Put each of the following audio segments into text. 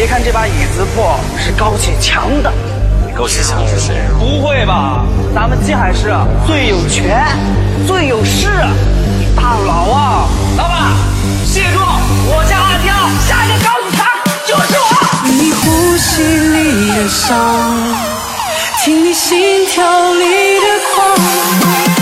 别看这把椅子破，是高启强的。高启强是谁？不会吧？咱们金海市最有权、最有势大佬啊！老板，谢住！我叫阿刁，下一个高启强就是我。你呼吸里的伤，听你心跳里的狂。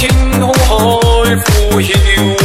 天空海阔，遥